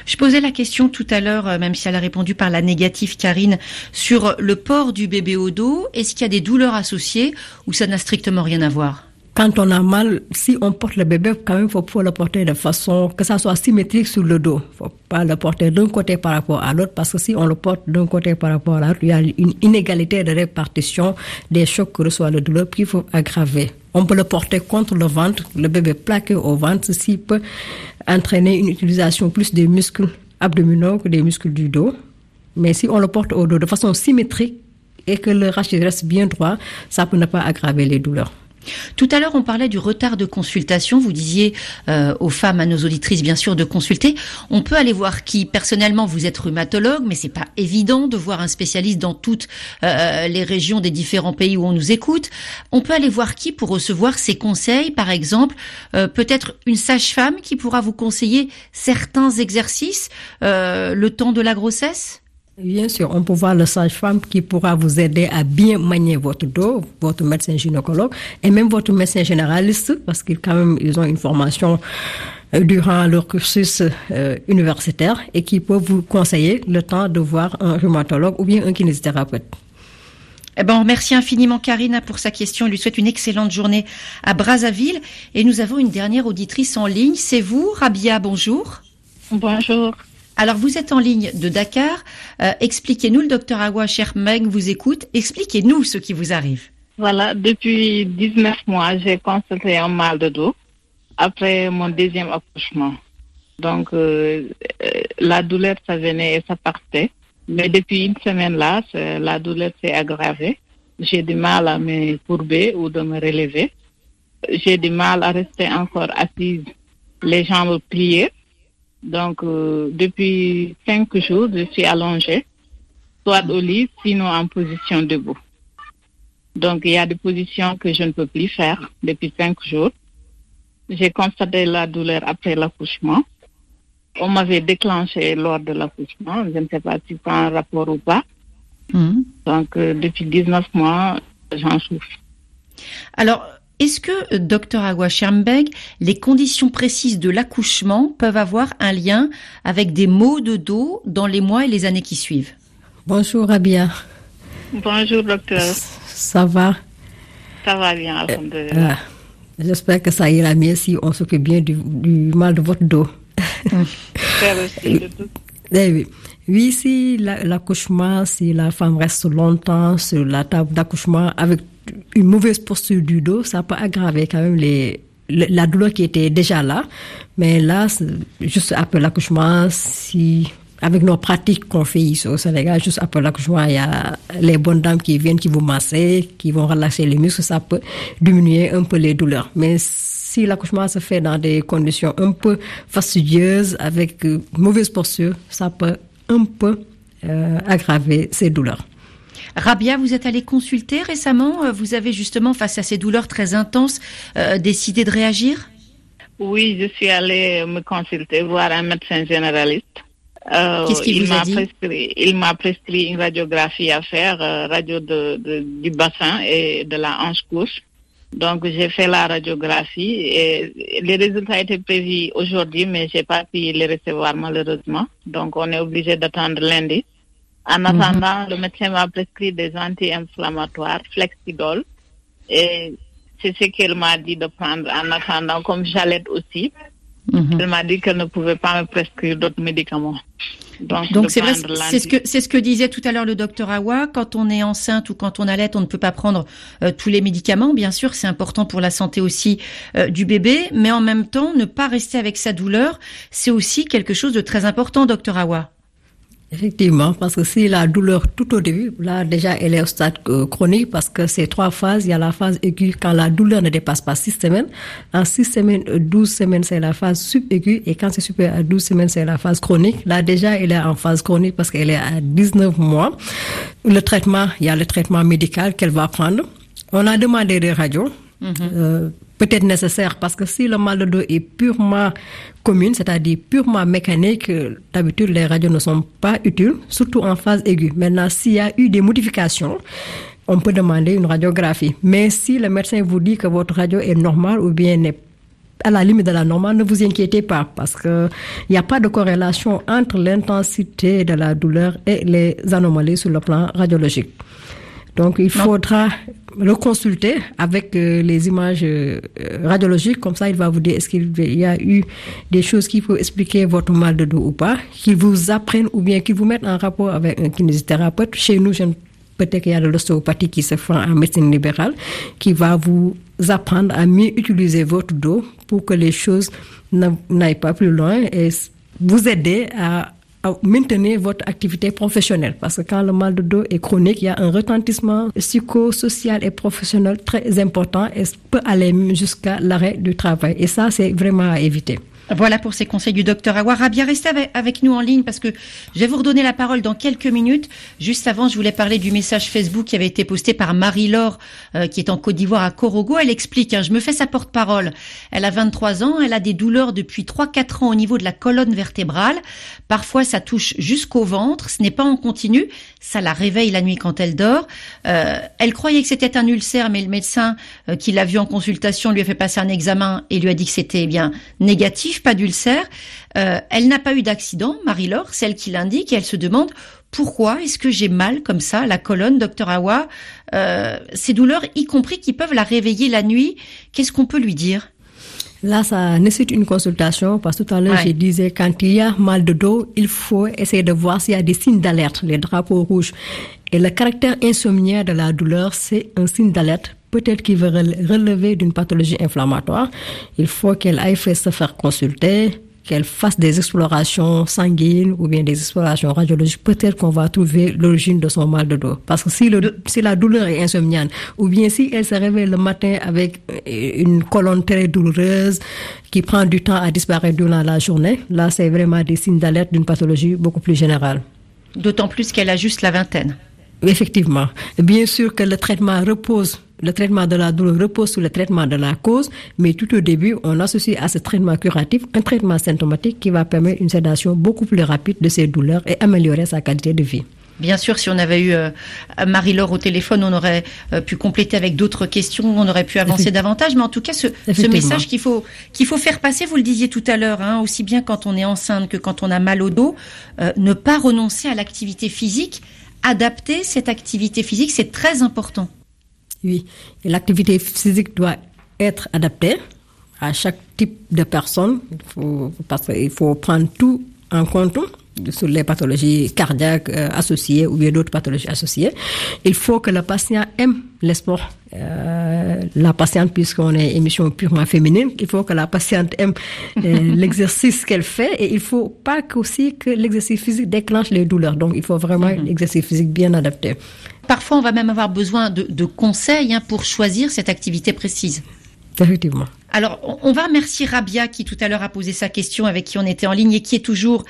Je posais la question tout à l'heure, euh, même si elle a répondu par la négative, Karine, sur le port du bébé au dos. Est-ce qu'il y a des douleurs associées ou ça n'a strictement rien à voir? Quand on a mal, si on porte le bébé, quand même, il faut pouvoir le porter de façon que ça soit symétrique sur le dos. Il faut pas le porter d'un côté par rapport à l'autre, parce que si on le porte d'un côté par rapport à l'autre, il y a une inégalité de répartition des chocs que reçoit le douleur, puis il faut aggraver. On peut le porter contre le ventre, le bébé plaqué au ventre, ceci peut entraîner une utilisation plus des muscles abdominaux que des muscles du dos. Mais si on le porte au dos de façon symétrique et que le rachis reste bien droit, ça peut ne pas aggraver les douleurs. Tout à l'heure, on parlait du retard de consultation. Vous disiez euh, aux femmes, à nos auditrices, bien sûr, de consulter. On peut aller voir qui Personnellement, vous êtes rhumatologue, mais c'est pas évident de voir un spécialiste dans toutes euh, les régions des différents pays où on nous écoute. On peut aller voir qui pour recevoir ses conseils, par exemple, euh, peut-être une sage-femme qui pourra vous conseiller certains exercices euh, le temps de la grossesse? Bien sûr, on peut voir le sage-femme qui pourra vous aider à bien manier votre dos, votre médecin gynécologue et même votre médecin généraliste parce qu'ils quand même ils ont une formation euh, durant leur cursus euh, universitaire et qui peuvent vous conseiller le temps de voir un rhumatologue ou bien un kinésithérapeute. Eh ben, on remercie infiniment Karina pour sa question. Elle lui souhaite une excellente journée à Brazzaville. Et nous avons une dernière auditrice en ligne. C'est vous, Rabia. Bonjour. Bonjour. Alors, vous êtes en ligne de Dakar. Euh, expliquez-nous, le docteur Awa Shermeg vous écoute. Expliquez-nous ce qui vous arrive. Voilà, depuis 19 mois, j'ai constaté un mal de dos après mon deuxième accouchement. Donc, euh, euh, la douleur, ça venait et ça partait. Mais depuis une semaine là, la douleur s'est aggravée. J'ai du mal à me courber ou de me relever. J'ai du mal à rester encore assise, les jambes pliées. Donc, euh, depuis cinq jours, je suis allongée, soit au lit, sinon en position debout. Donc, il y a des positions que je ne peux plus faire depuis cinq jours. J'ai constaté la douleur après l'accouchement. On m'avait déclenché lors de l'accouchement. Je ne sais pas si c'est un rapport ou pas. Donc, euh, depuis 19 mois, j'en souffre. Alors, est-ce que, euh, docteur Awa Shermbeg, les conditions précises de l'accouchement peuvent avoir un lien avec des maux de dos dans les mois et les années qui suivent? Bonjour Rabia, Bonjour, docteur. ça va? Ça va bien, alhamdulillah. Ah, J'espère que ça ira mieux si on s'occupe bien du, du mal de votre dos. Aussi. <laughs> Eh oui. Oui, si la- l'accouchement, si la femme reste longtemps sur la table d'accouchement avec une mauvaise posture du dos, ça peut aggraver quand même les, le- la douleur qui était déjà là. Mais là, juste après l'accouchement, si avec nos pratiques qu'on fait ici au Sénégal, juste après l'accouchement, il y a les bonnes dames qui viennent, qui vous masser, qui vont relâcher les muscles, ça peut diminuer un peu les douleurs. Mais si l'accouchement se fait dans des conditions un peu fastidieuses, avec mauvaise posture, ça peut un peu euh, aggraver ces douleurs. Rabia, vous êtes allé consulter récemment Euh, Vous avez justement, face à ces douleurs très intenses, euh, décidé de réagir? Oui, je suis allée me consulter, voir un médecin généraliste. Euh, Qu'est-ce qu'il il vous a m'a dit? prescrit, Il m'a prescrit une radiographie à faire, euh, radio de, de- du bassin et de la hanche gauche. Donc j'ai fait la radiographie et les résultats étaient prévus aujourd'hui, mais j'ai pas pu les recevoir malheureusement. Donc on est obligé d'attendre lundi. En Mhm. attendant, le médecin m'a prescrit des anti-inflammatoires, Flexidol, et c'est ce qu'elle m'a dit de prendre en attendant, comme j'allais aussi. Mhm. Elle m'a dit qu'elle ne pouvait pas me prescrire d'autres médicaments. Donc c'est vrai, c'est ce que c'est ce que disait tout à l'heure le docteur Awa. Quand on est enceinte ou quand on allait, on ne peut pas prendre euh, tous les médicaments. Bien sûr, c'est important pour la santé aussi euh, du bébé, mais en même temps, ne pas rester avec sa douleur, c'est aussi quelque chose de très important, docteur Awa. Effectivement, parce que si la douleur tout au début, là déjà elle est au stade euh, chronique parce que c'est trois phases. Il y a la phase aiguë quand la douleur ne dépasse pas six semaines. En six semaines, douze semaines, c'est la phase subaiguë et quand c'est supérieur à 12 semaines, c'est la phase chronique. Là déjà elle est en phase chronique parce qu'elle est à 19 mois. Le traitement, il y a le traitement médical qu'elle va prendre. On a demandé des radios. Mm-hmm. euh, peut-être nécessaire parce que si le mal de dos est purement commune, c'est-à-dire purement mécanique, d'habitude les radios ne sont pas utiles, surtout en phase aiguë. Maintenant, s'il y a eu des modifications, on peut demander une radiographie. Mais si le médecin vous dit que votre radio est normale ou bien n'est à la limite de la normale, ne vous inquiétez pas parce que il n'y a pas de corrélation entre l'intensité de la douleur et les anomalies sur le plan radiologique. Donc, il faudra le consulter avec euh, les images euh, radiologiques. Comme ça, il va vous dire est-ce qu'il y a eu des choses qui peuvent expliquer votre mal de dos ou pas, qu'il vous apprenne ou bien qu'il vous mette en rapport avec un kinésithérapeute. Chez nous, peut-être qu'il y a de l'ostéopathie qui se fait en médecine libérale, qui va vous apprendre à mieux utiliser votre dos pour que les choses n'aillent pas plus loin et vous aider à maintenir votre activité professionnelle. Parce que quand le mal de dos est chronique, il y a un retentissement psychosocial et professionnel très important et peut aller jusqu'à l'arrêt du travail. Et ça, c'est vraiment à éviter. Voilà pour ces conseils du docteur Awara. Bien restez avec, nous en ligne parce que je vais vous redonner la parole dans quelques minutes. Juste avant, je voulais parler du message Facebook qui avait été posté par Marie-Laure, euh, qui est en Côte d'Ivoire à Corogo. Elle explique, hein, je me fais sa porte-parole. Elle a 23 ans, elle a des douleurs depuis 3-4 ans au niveau de la colonne vertébrale. Parfois, ça touche jusqu'au ventre. Ce n'est pas en continu. Ça la réveille la nuit quand elle dort. Euh, elle croyait que c'était un ulcère, mais le médecin euh, qui l'a vu en consultation lui a fait passer un examen et lui a dit que c'était eh bien négatif pas d'ulcère. Euh, elle n'a pas eu d'accident, Marie-Laure, celle qui l'indique, et elle se demande pourquoi est-ce que j'ai mal comme ça, la colonne, docteur Awa, euh, ces douleurs, y compris qui peuvent la réveiller la nuit, qu'est-ce qu'on peut lui dire? Là, ça nécessite une consultation parce que tout à l'heure, je disais, quand il y a mal de dos, il faut essayer de voir s'il y a des signes d'alerte, les drapeaux rouges. Et le caractère insomniaire de la douleur, c'est un signe d'alerte peut-être qu'il veut relever d'une pathologie inflammatoire, il faut qu'elle aille se faire consulter, qu'elle fasse des explorations sanguines ou bien des explorations radiologiques, peut-être qu'on va trouver l'origine de son mal de dos. Parce que si, le, si la douleur est insomniante, ou bien si elle se réveille le matin avec euh, une colonne très douloureuse qui prend du temps à disparaître durant la journée, là c'est vraiment des signes d'alerte d'une pathologie beaucoup plus générale. D'autant plus qu'elle a juste la vingtaine. Effectivement. Bien sûr que le traitement repose le traitement de la douleur repose sur le traitement de la cause, mais tout au début, on associe à ce traitement curatif un traitement symptomatique qui va permettre une sédation beaucoup plus rapide de ces douleurs et améliorer sa qualité de vie. Bien sûr, si on avait eu euh, Marie-Laure au téléphone, on aurait euh, pu compléter avec d'autres questions, on aurait pu avancer davantage. Mais en tout cas, ce, message qu'il faut qu'il faut faire passer, vous le disiez tout à l'heure, hein, aussi bien quand on est enceinte que quand on a mal au dos, euh, ne pas renoncer à l'activité physique, adapter cette activité physique, c'est très important. Oui, l'activité physique doit être adaptée à chaque type de personne. Faut, parce qu'il faut prendre tout en compte sur les pathologies cardiaques euh, associées ou bien d'autres pathologies associées. Il faut que le patient aime le sport. Euh, la patiente, puisqu'on est émission purement féminine, il faut que la patiente aime euh, <laughs> l'exercice qu'elle fait et il faut pas aussi que l'exercice physique déclenche les douleurs. Donc, il faut vraiment un mhm. exercice physique bien adapté. Parfois, on va même avoir besoin de, conseils hein, pour choisir cette activité précise. Alors, on va remercier Rabia qui tout à l'heure a posé sa question, avec qui on était en ligne et qui est toujours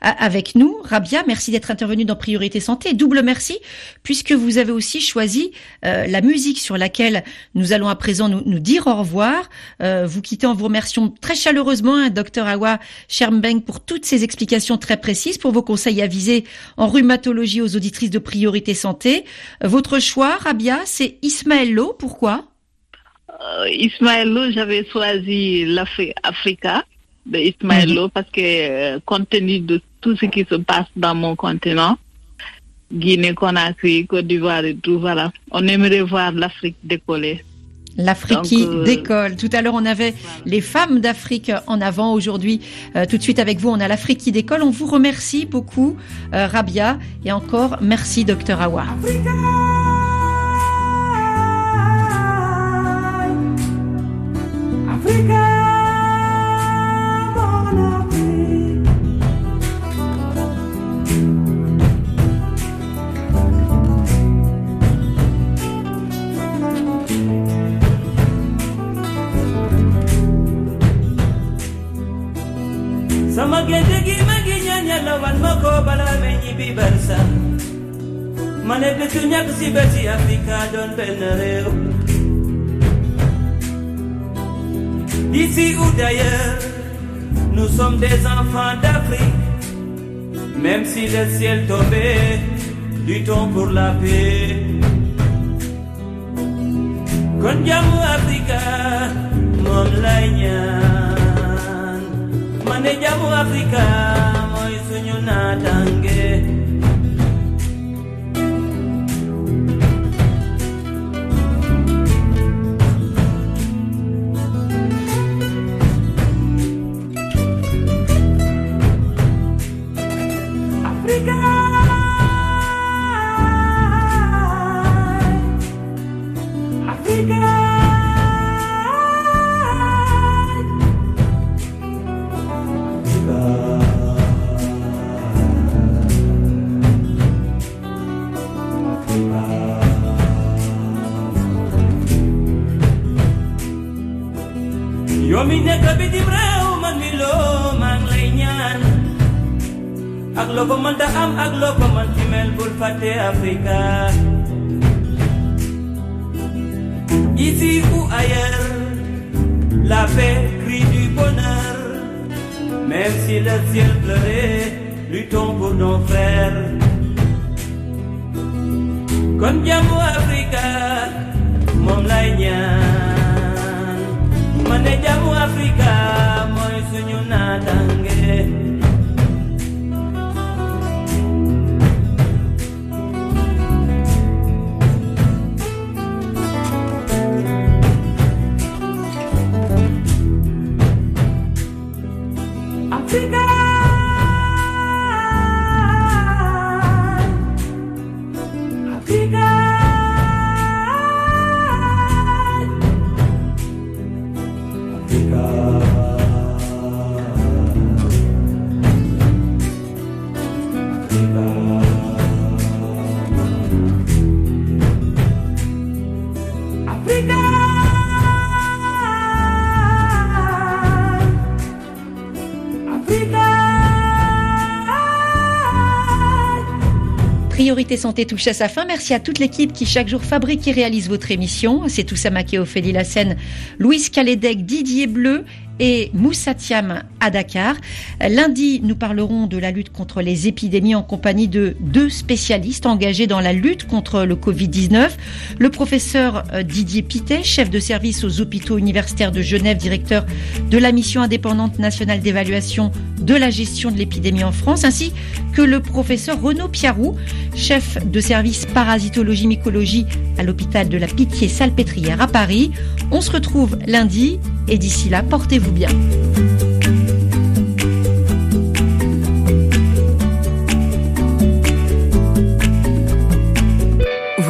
avec nous. Rabia, merci d'être intervenu dans Priorité Santé. Double merci, puisque vous avez aussi choisi euh, la musique sur laquelle nous allons à présent nous, dire au revoir. Euh, vous quittez en vous remerciant très chaleureusement, hein, Dr Awa Shermbeng, pour toutes ces explications très précises, pour vos conseils avisés en rhumatologie aux auditrices de Priorité Santé. Euh, votre choix, Rabia, c'est Ismaël Lo. Pourquoi? Ismaël Lo, j'avais choisi l'Africa de Ismaël Lo parce que compte tenu de tout ce qui se passe dans mon continent, Guinée, Conakry, Côte d'Ivoire et tout, voilà. On aimerait voir l'Afrique décoller. L'Afrique euh, décolle. Tout à l'heure, on avait les femmes d'Afrique en avant. Aujourd'hui, euh, tout de suite avec vous, on a l'Afrique qui décolle. On vous remercie beaucoup, euh, Rabia. Et encore, merci, docteur Awa. Samagedegi maginyanya lawan moko bala menyibi bersa Mane betunya kesibasi Afrika don benereu D'ici ou d'ailleurs, nous sommes des enfants d'Afrique. Même si le ciel tombait, luttons pour la paix. Kon jàmmu Afrika moom lay ñaan ma ne jàmmu Africa. Santé touche à sa fin. Merci à toute l'équipe qui chaque jour fabrique et réalise votre émission. C'est tout ça Maké, Ophélie Lassène, Louise Calédec, Didier Bleu et Moussa Thiam Dakar. Lundi, nous parlerons de la lutte contre les épidémies en compagnie de deux spécialistes engagés dans la lutte contre le Covid-19. Le professeur Didier Pitet, chef de service aux hôpitaux universitaires de Genève, directeur de la mission indépendante nationale d'évaluation de la gestion de l'épidémie en France, ainsi que le professeur Renaud Piarou, chef de service parasitologie mycologie à l'hôpital de la Pitié-Salpêtrière à Paris. On se retrouve lundi et d'ici là, portez-vous bien.